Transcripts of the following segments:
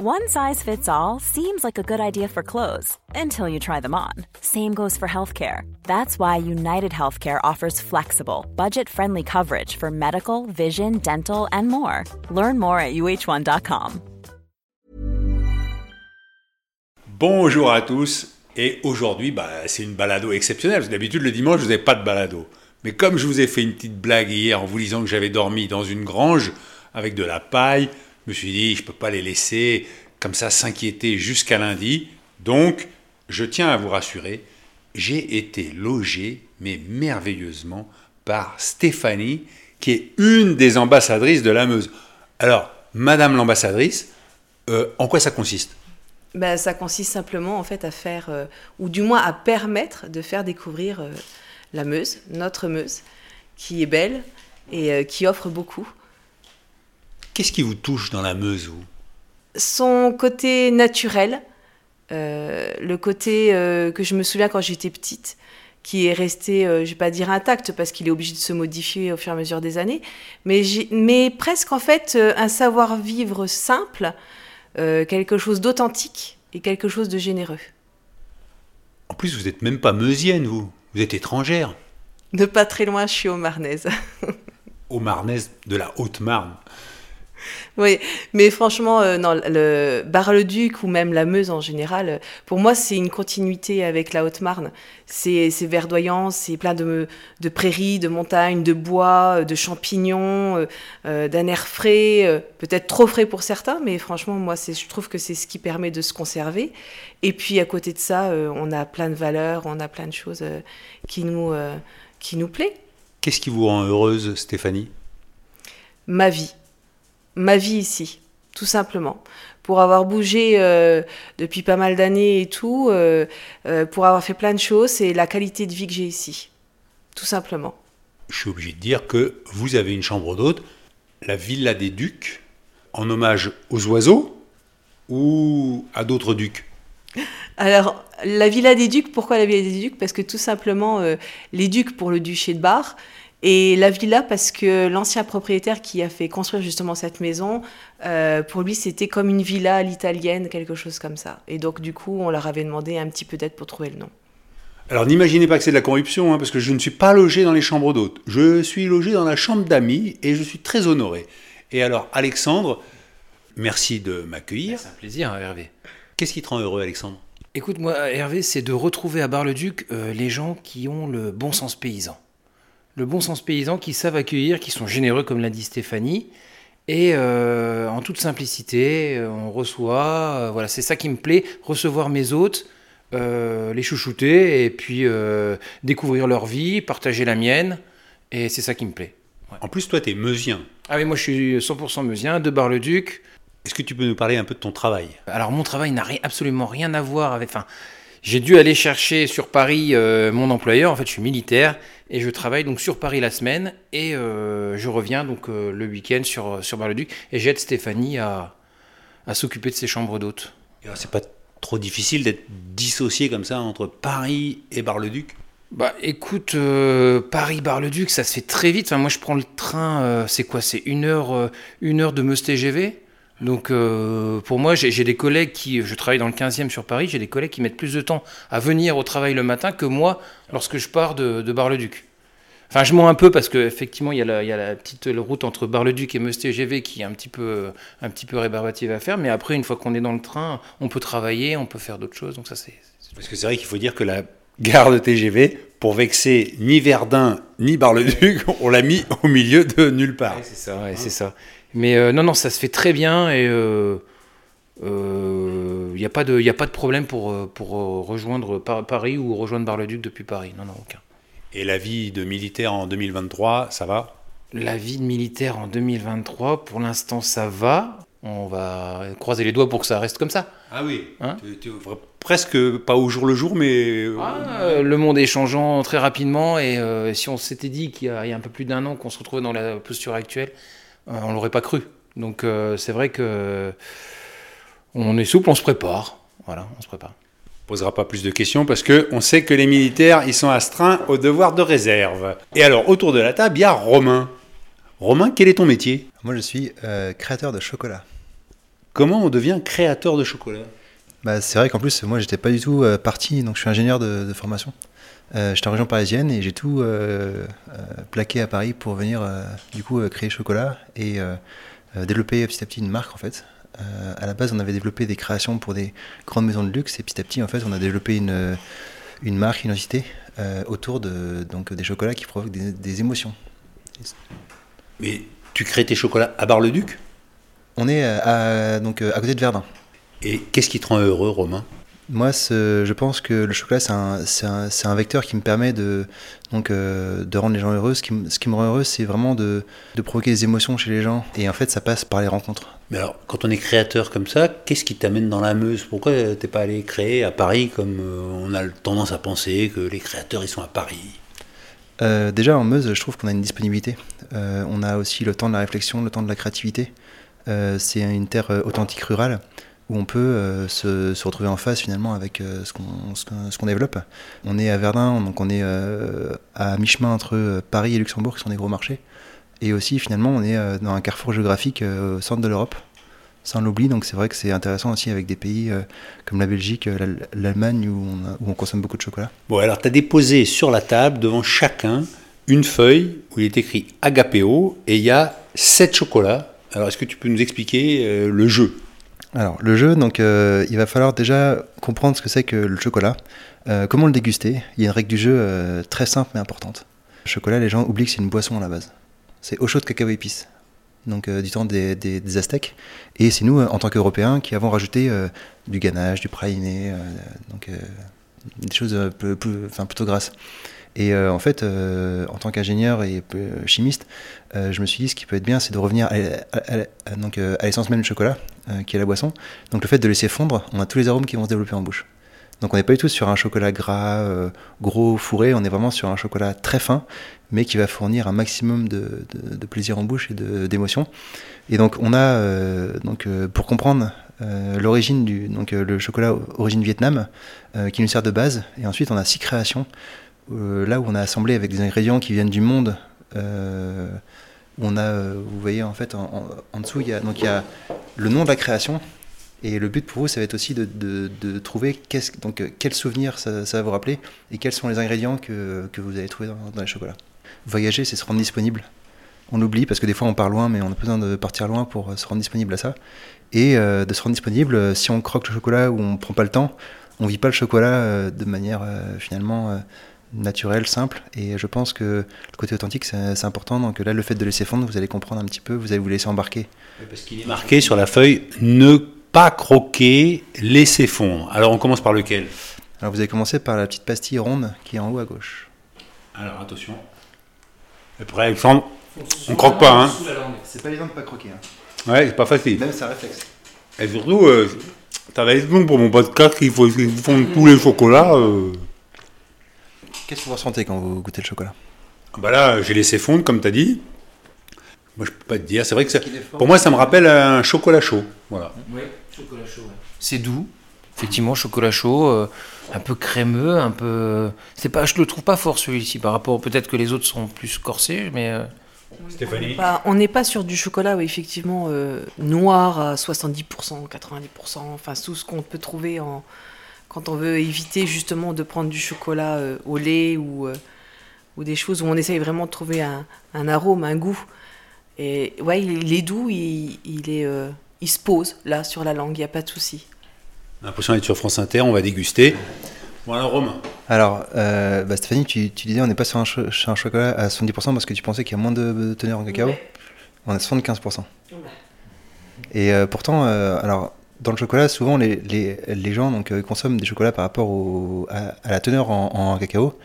One size fits all seems like a good idea for clothes until you try them on. Same goes for healthcare. That's why United Healthcare offers flexible, budget friendly coverage for medical, vision, dental, and more. Learn more at uh1.com. Bonjour à tous, et aujourd'hui, bah, c'est une balado exceptionnelle. D'habitude, le dimanche, vous n'avez pas de balado. Mais comme je vous ai fait une petite blague hier en vous disant que j'avais dormi dans une grange avec de la paille, me suis dit, je ne peux pas les laisser comme ça s'inquiéter jusqu'à lundi. Donc, je tiens à vous rassurer, j'ai été logé, mais merveilleusement, par Stéphanie, qui est une des ambassadrices de la Meuse. Alors, Madame l'ambassadrice, euh, en quoi ça consiste? Ben, ça consiste simplement en fait à faire, euh, ou du moins à permettre de faire découvrir euh, la Meuse, notre Meuse, qui est belle et qui offre beaucoup. Qu'est-ce qui vous touche dans la Meuse, vous? Son côté naturel, euh, le côté euh, que je me souviens quand j'étais petite, qui est resté, euh, je vais pas dire intact parce qu'il est obligé de se modifier au fur et à mesure des années, mais, mais presque en fait euh, un savoir-vivre simple, quelque chose d'authentique et quelque chose de généreux. En plus, vous n'êtes même pas meusienne, vous. Vous êtes étrangère. De pas très loin, je suis au Marnaise. Au Marnaise de la Haute-Marne. Oui, mais franchement, euh, non, le Bar-le-Duc ou même la Meuse en général, euh, pour moi, c'est une continuité avec la Haute-Marne. C'est c'est verdoyant, c'est plein de, de prairies, de montagnes, de bois, euh, de champignons, euh, d'un air frais, euh, peut-être trop frais pour certains, mais franchement, moi, je trouve que c'est ce qui permet de se conserver. Et puis, à côté de ça, on a plein de valeurs, on a plein de choses qui, nous, qui nous plaît. Qu'est-ce qui vous rend heureuse, Stéphanie? Ma vie. Ma vie ici, tout simplement. Pour avoir bougé euh, depuis pas mal d'années et tout, euh, euh, pour avoir fait plein de choses, c'est la qualité de vie que j'ai ici. Tout simplement. Je suis obligé de dire que vous avez une chambre d'hôte, la Villa des Ducs, en hommage aux oiseaux ou à d'autres ducs? Alors, la Villa des Ducs, pourquoi la Villa des Ducs? Parce que tout simplement, euh, les ducs pour le duché de Bar, et la villa parce que l'ancien propriétaire qui a fait construire justement cette maison, euh, pour lui, c'était comme une villa à l'italienne, quelque chose comme ça. Et donc, du coup, on leur avait demandé un petit peu d'aide pour trouver le nom. Alors n'imaginez pas que c'est de la corruption, hein, parce que je ne suis pas logé dans les chambres d'hôtes. Je suis logé dans la chambre d'amis et je suis très honoré. Et alors, Alexandre, merci de m'accueillir. C'est un plaisir, Hervé. Qu'est-ce qui te rend heureux, Alexandre? Écoute, moi, Hervé, c'est de retrouver à Bar-le-Duc euh, les gens qui ont le bon sens paysan. Le bon sens paysan, qui savent accueillir, qui sont généreux, comme l'a dit Stéphanie. Et euh, en toute simplicité, euh, on reçoit. euh, voilà, c'est ça qui me plaît, recevoir mes hôtes, euh, les chouchouter, et puis découvrir leur vie, partager la mienne. Et c'est ça qui me plaît. En plus, toi, tu es meusien. Ah oui, moi je suis 100% meusien, de Bar-le-Duc. Est-ce que tu peux nous parler un peu de ton travail? Alors mon travail n'a absolument rien à voir avec. Enfin, j'ai dû aller chercher sur Paris euh, mon employeur. En fait, je suis militaire et je travaille donc sur Paris la semaine et euh, je reviens donc euh, le week-end sur sur Bar-le-Duc et j'aide Stéphanie à à s'occuper de ses chambres d'hôtes. Alors, C'est pas trop difficile d'être dissocié comme ça entre Paris et Bar-le-Duc? Bah écoute, euh, Paris-Bar-le-Duc, ça se fait très vite. Enfin, moi, je prends le train, euh, c'est quoi? C'est une heure, euh, une heure de Meuse TGV. Donc, euh, pour moi, j'ai des collègues qui, je travaille dans le 15e sur Paris, j'ai des collègues qui mettent plus de temps à venir au travail le matin que moi lorsque je pars de, de Bar-le-Duc. Enfin, je mens un peu parce qu'effectivement, il y, a la- il y a la petite route entre Bar-le-Duc et Meuse TGV qui est un petit peu, un petit peu rébarbative à faire. Mais après, une fois qu'on est dans le train, on peut travailler, on peut faire d'autres choses. Donc, ça, c'est. Parce que c'est vrai qu'il faut dire que la gare de TGV, pour vexer ni Verdun ni Bar-le-Duc, on l'a mis au milieu de nulle part. Ouais, c'est ça, ouais, c'est ça. Mais euh, non, non, ça se fait très bien et il n'y a, pas de- y a pas de problème pour, euh, pour euh, rejoindre Par- Paris ou rejoindre Bar-le-Duc depuis Paris. Non, non, aucun. Et la vie de militaire en 2023, ça va? La vie de militaire en 2023, pour l'instant, ça va. On va croiser les doigts pour que ça reste comme ça. Ah oui. Hein? Tu- tu- presque pas au jour le jour, mais. Euh, le monde est changeant très rapidement et euh, si on s'était dit qu'il y, a y a un peu plus d'un an qu'on se retrouvait dans la posture actuelle, euh, on l'aurait pas cru. Donc euh, c'est vrai que on est souple, on se prépare. Voilà, on se prépare. posera pas plus de questions parce que on sait que les militaires, ils sont astreints au devoir de réserve. Et alors, autour de la table, il y a Romain. Romain, quel est ton métier? Moi, je suis euh, créateur de chocolat. comment on devient créateur de chocolat? Bah, C'est vrai qu'en plus, moi, j'étais pas du tout euh, parti, donc je suis ingénieur de, de formation. Euh, j'étais en région parisienne et j'ai tout euh, euh, plaqué à Paris pour venir euh, du coup créer chocolat et développer petit à petit une marque en fait. À la base, on avait développé des créations pour des grandes maisons de luxe et petit à petit, en fait, on a développé une, une marque, une identité autour de donc des chocolats qui provoquent des, des émotions. Mais tu crées tes chocolats à Bar-le-Duc? On est à, donc à côté de Verdun. Et qu'est-ce qui te rend heureux, Romain? Moi, je pense que le chocolat, c'est un, vecteur qui me permet de, donc, euh, de rendre les gens heureux. Ce qui, me- ce qui me rend heureux, c'est vraiment de, de provoquer des émotions chez les gens. Et en fait, ça passe par les rencontres. Mais alors, quand on est créateur comme ça, qu'est-ce qui t'amène dans la Meuse? Pourquoi t'es pas allé créer à Paris comme euh, on a tendance à penser que les créateurs ils sont à Paris? Euh, déjà, en Meuse, je trouve qu'on a une disponibilité. Euh, on a aussi le temps de la réflexion, le temps de la créativité. C'est une terre authentique rurale où on peut euh, se, retrouver en face finalement avec euh, ce qu'on développe. On est à Verdun, donc on est euh, à mi-chemin entre Paris et Luxembourg, qui sont des gros marchés. Et aussi, finalement, on est dans un carrefour géographique au centre de l'Europe. Ça, on l'oublie, donc c'est vrai que c'est intéressant aussi avec des pays comme la Belgique, l'Al- l'Allemagne, où, où on consomme beaucoup de chocolat. Bon, alors tu as déposé sur la table devant chacun une feuille où il est écrit Agapeo et il y a sept chocolats. Alors, est-ce que tu peux nous expliquer le jeu? Alors, le jeu, donc, euh, il va falloir déjà comprendre ce que c'est que le chocolat, euh, comment le déguster? Il y a une règle du jeu euh, très simple mais importante. Le chocolat, les gens oublient que c'est une boisson à la base. C'est eau chaude, cacao, épices. Donc, du temps des, Aztèques. Et c'est nous, en tant qu'Européens, qui avons rajouté du ganache, du praliné, donc des choses plutôt grasses. Et en fait, en tant qu'ingénieur et chimiste, je me suis dit ce qui peut être bien, c'est de revenir à l'essence même du chocolat, euh, qui est la boisson. Donc le fait de laisser fondre, on a tous les arômes qui vont se développer en bouche. Donc on n'est pas du tout sur un chocolat gras, euh, gros, fourré, on est vraiment sur un chocolat très fin, mais qui va fournir un maximum de, plaisir en bouche et d'émotion. Et donc on a, euh, donc, pour comprendre l'origine du donc, le chocolat origine Vietnam, qui nous sert de base, et ensuite on a six créations, là où on a assemblé avec des ingrédients qui viennent du monde. On a, euh, vous voyez en fait en, dessous, il y, a, donc, il y a le nom de la création, et le but pour vous, ça va être aussi de, de- de trouver qu'est-ce- donc, euh, quel souvenir ça, va vous rappeler et quels sont les ingrédients que, que vous allez trouver dans, dans les chocolats. Voyager, c'est se rendre disponible. On l'oublie parce que des fois on part loin, mais on a besoin de partir loin pour euh, se rendre disponible à ça. Et de se rendre disponible, si on croque le chocolat ou on prend pas le temps, on vit pas le chocolat de manière finalement naturelle, simple. Et je pense que le côté authentique, c'est c'est important. Donc là, le fait de laisser fondre, vous allez comprendre un petit peu, vous allez vous laisser embarquer. Parce qu'il est marqué sur la feuille ne pas croquer, laisser fondre. Alors, on commence par lequel? Alors vous allez commencer par la petite pastille ronde qui est en haut à gauche. Alors, attention. Après, Alexandre, on croque pas, hein C'est pas évident de pas croquer. Hein. Ouais, c'est pas facile. Même c'est un réflexe. Et surtout, euh, ça va être long pour mon podcast qu'il faut qu'ils fondent tous les chocolats. euh. Qu'est-ce que vous ressentez quand vous goûtez le chocolat Bah là, j'ai laissé fondre, comme tu as dit. Moi, je peux pas te dire. C'est vrai que ça- pour moi, ça me rappelle un chocolat chaud. Voilà. Oui, chocolat chaud. C'est doux, effectivement, chocolat chaud, euh, un peu crémeux, un peu. C'est pas, je le trouve pas fort celui-ci par rapport. Peut-être que les autres sont plus corsés, mais euh, Stéphanie on n'est pas sur du chocolat, oui, effectivement, euh, noir à 70%, 90%, enfin tout ce qu'on peut trouver en, quand on veut éviter justement de prendre du chocolat euh, au lait ou, euh, ou des choses où on essaye vraiment de trouver un, un arôme, un goût. Et ouais, il, il est doux, il, il est, euh, il se pose là sur la langue, il n'y a pas de souci. L'impression d'être sur France Inter, on va déguster. Bon, alors, Romain. Alors, euh, bah, Stéphanie, tu, tu disais on n'est pas sur un, cho- un chocolat à 70% parce que tu pensais qu'il y a moins de, de teneur en cacao. Ouais. On est à 75%. Et euh, pourtant, euh, alors, dans le chocolat, souvent les, les, les gens donc, euh, consomment des chocolats par rapport au, à, à la teneur en, en cacao.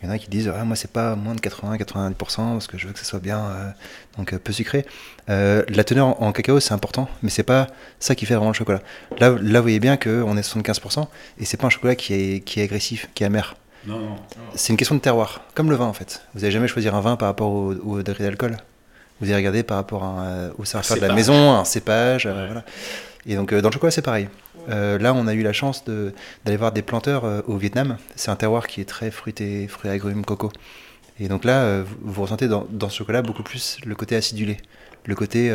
Il y en a qui disent ah, moi c'est pas moins de 80-90% parce que je veux que ça soit bien euh, donc euh, peu sucré. Euh, la teneur en, en cacao c'est important, mais c'est pas ça qui fait vraiment le chocolat. Là, là vous voyez bien qu'on est à 75% et c'est pas un chocolat qui est, qui est agressif, qui est amer. Non, non. C'est une question de terroir, comme le vin en fait. Vous n'allez jamais choisir un vin par rapport au, au degré d'alcool. Vous allez regarder par rapport à, au savoir-faire de la maison, un cépage. euh, voilà. Et donc euh, dans le chocolat c'est pareil. Euh, là on a eu la chance d'aller voir des planteurs euh, au Vietnam. C'est un terroir qui est très fruité, fruits, agrumes, coco. Et donc là vous, ressentez dans, ce chocolat beaucoup plus le côté acidulé, le côté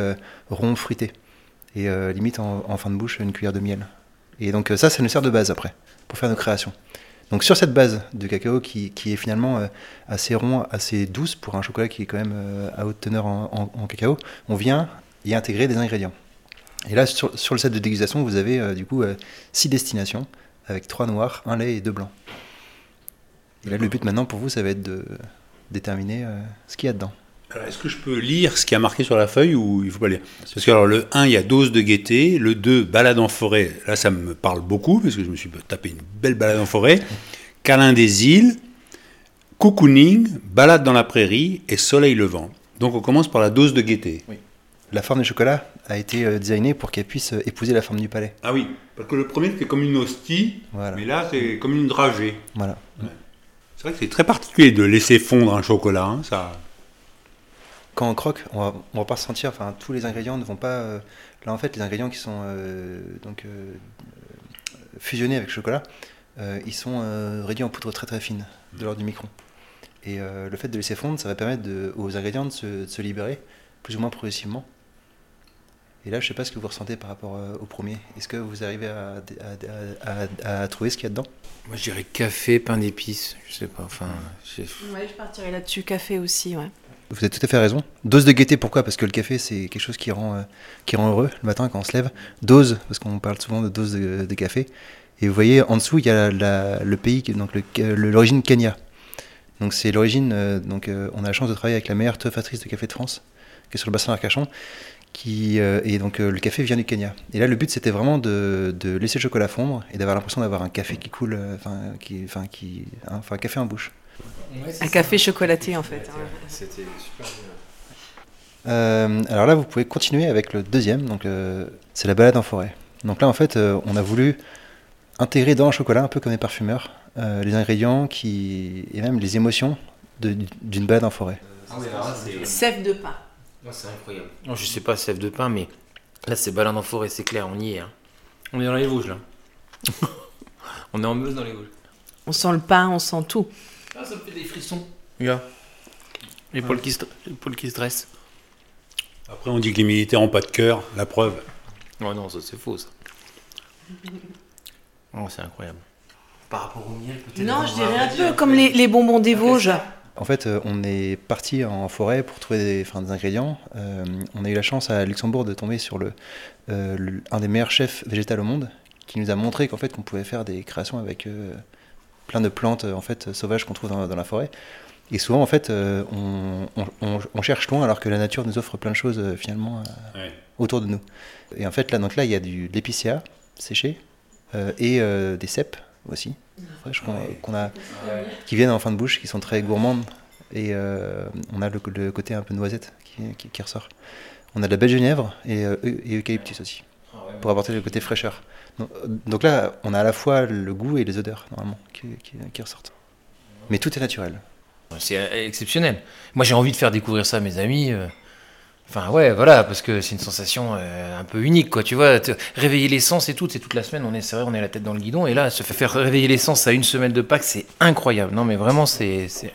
rond, fruité. Et limite en, fin de bouche, une cuillère de miel. Et donc ça, ça nous sert de base après, pour faire nos créations. Donc sur cette base de cacao qui, est finalement assez rond, assez douce pour un chocolat qui est quand même à haute teneur en, en- en cacao, on vient y intégrer des ingrédients. Et là, sur, sur le set de dégustation, vous avez euh, du coup euh, six destinations avec trois noirs, un lait et deux blancs. Et là, le but maintenant pour vous, ça va être de déterminer euh, ce qu'il y a dedans. Alors, Est-ce que je peux lire ce qui a marqué sur la feuille ou il faut pas lire? Parce que alors, le 1, il y a dose de gaieté. Le 2, balade en forêt. Là, ça me parle beaucoup parce que je me suis tapé une belle balade en forêt. Câlin des îles, cocooning, balade dans la prairie et soleil levant. Donc on commence par la dose de gaieté. La forme du chocolat a été euh, designée pour qu'elle puisse euh, épouser la forme du palais. Ah oui, parce que le premier c'était comme une hostie, Voilà. mais là c'est comme une dragée. Voilà. C'est vrai que c'est très particulier de laisser fondre un chocolat. hein, ça. Quand on croque, on va, on va pas se sentir, enfin tous les ingrédients ne vont pas. euh, là en fait, les ingrédients qui sont euh, donc euh, fusionnés avec le chocolat, ils sont réduits en poudre très très fine, de l'ordre du micron. Et le fait de laisser fondre, ça va permettre de- aux ingrédients de se, de se libérer plus ou moins progressivement. Et là, je sais pas ce que vous ressentez par rapport euh, au premier. Est-ce que vous arrivez à, à- à- à- à trouver ce qu'il y a dedans? Moi, je dirais café, pain d'épices. Je sais pas. Enfin, j'ai- Ouais, je partirais là-dessus. Café aussi, ouais. Vous avez tout à fait raison. Dose de gaieté, pourquoi? Parce que le café, c'est quelque chose qui rend, euh, qui rend heureux le matin quand on se lève. Dose, parce qu'on parle souvent de dose de, de café. Et vous voyez, en dessous, il y a la- le pays, donc l'origine Kenya. Donc c'est l'origine, euh, donc euh, on a la chance de travailler avec la meilleure teuffatrice de café de France, qui est sur le bassin d'Arcachon. Qui, euh, et donc euh, le café vient du Kenya. Et là, le but, c'était vraiment de, de laisser le chocolat fondre et d'avoir l'impression d'avoir un café qui coule, euh, enfin, qui, enfin, qui, hein, enfin, un café en bouche. Un café chocolaté, en fait. hein. C'était super bien. Euh, alors là, vous pouvez continuer avec le deuxième, donc euh, c'est la balade en forêt. Donc là, en fait, euh, on a voulu intégrer dans le chocolat, un peu comme les parfumeurs, euh, les ingrédients qui et même les émotions d'une balade en forêt. Sève de pain. C'est incroyable. Non, je sais pas, sève de pain, mais là, c'est balade en forêt, c'est clair, on y est. hein. On est dans les Vosges, là. on est en Meuse dans les Vosges. On sent le pain, on sent tout. Ah, ça me fait des frissons. Regarde. L'épaule qui, se... qui se dresse. Après on dit que les militaires n'ont pas de cœur, la preuve. Oh non, ça c'est faux, ça. Oh, c'est incroyable. Par rapport au miel, peut-être. Non, je dirais un peu comme les, les bonbons des Vosges. En fait, euh, on est parti en forêt pour trouver des, enfin, des ingrédients. Euh, on a eu la chance à Luxembourg de tomber sur le, euh, le- un des meilleurs chefs végétal au monde, qui nous a montré qu'en fait, qu'on pouvait faire des créations avec euh, plein de plantes en fait sauvages qu'on trouve dans, dans la forêt. Et souvent, en fait, on, on- on- on cherche loin alors que la nature nous offre plein de choses finalement autour de nous. Et en fait, là, donc là, il y a du, de l'épicéa séché et des cèpes aussi, fraîches qu'on a, qui viennent en fin de bouche, qui sont très gourmandes. Et euh, on a le, le côté un peu noisette qui, qui- qui ressort. On a de la belle genièvre et, euh, et eucalyptus aussi, pour apporter le côté fraîcheur. Donc, euh, donc là, on a à la fois le goût et les odeurs, normalement, qui, qui- qui ressortent. Mais tout est naturel. C'est exceptionnel. Moi, j'ai envie de faire découvrir ça à mes amis. Enfin, ouais, voilà, parce que c'est une sensation euh, un peu unique, quoi. Tu vois, te- réveiller les sens et tout, c'est toute la semaine, on est, c'est vrai, on est la tête dans le guidon, et là, se faire réveiller les sens à une semaine de Pâques, c'est incroyable. Non, mais vraiment, c'est, c'est,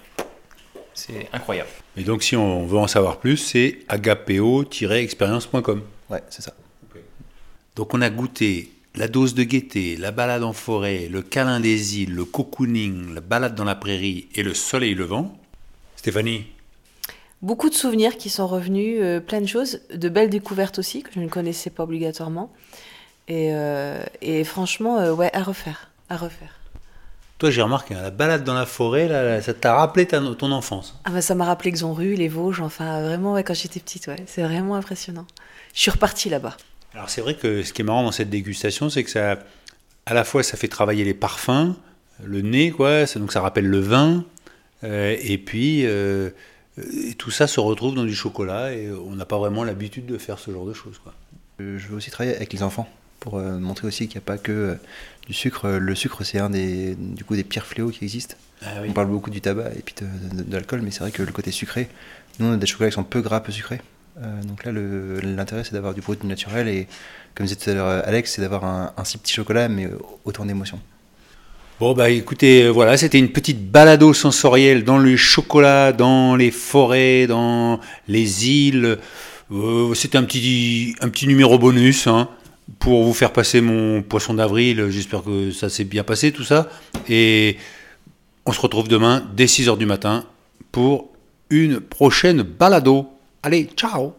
c'est incroyable. Et donc si on veut en savoir plus, c'est agapeo-expérience.com. Ouais, c'est ça. Donc on a goûté la dose de gaieté, la balade en forêt, le câlin des îles, le cocooning, la balade dans la prairie et le soleil levant. Stéphanie, Beaucoup de souvenirs qui sont revenus, euh, plein de choses, de belles découvertes aussi que je ne connaissais pas obligatoirement. Et, euh, et franchement, euh, ouais, à refaire, à refaire. toi j'ai remarqué, hein, la balade dans la forêt, là, ça t'a rappelé ta- ton enfance? Ah bah ça m'a rappelé Xonru, les Vosges, enfin vraiment ouais, quand j'étais petite, ouais, c'est vraiment impressionnant. Je suis repartie là-bas. Alors c'est vrai que ce qui est marrant dans cette dégustation, c'est que ça, à la fois ça fait travailler les parfums, le nez, quoi, ça- donc ça rappelle le vin, et puis et tout ça se retrouve dans du chocolat, et on n'a pas vraiment l'habitude de faire ce genre de choses, quoi. Euh, Je veux aussi travailler avec les enfants pour euh, montrer aussi qu'il n'y a pas que euh, du sucre. Euh, Le sucre, c'est un des, du coup, des pires fléaux qui existent. Ah On parle beaucoup du tabac et puis de, de- de l'alcool, mais c'est vrai que le côté sucré, nous on a des chocolats qui sont peu gras, peu sucrés. Euh, donc là, l'intérêt c'est d'avoir du produit naturel et, comme disait tout à l'heure euh, Alex, c'est d'avoir un, un si petit chocolat, mais autant d'émotions. Bon, bah écoutez, euh, voilà, c'était une petite balado sensorielle dans le chocolat, dans les forêts, dans les îles. Euh, C'était un petit, un petit numéro bonus hein, pour vous faire passer mon poisson d'avril. J'espère que ça s'est bien passé tout ça. Et on se retrouve demain dès 6h du matin pour une prochaine balado. Allez, ciao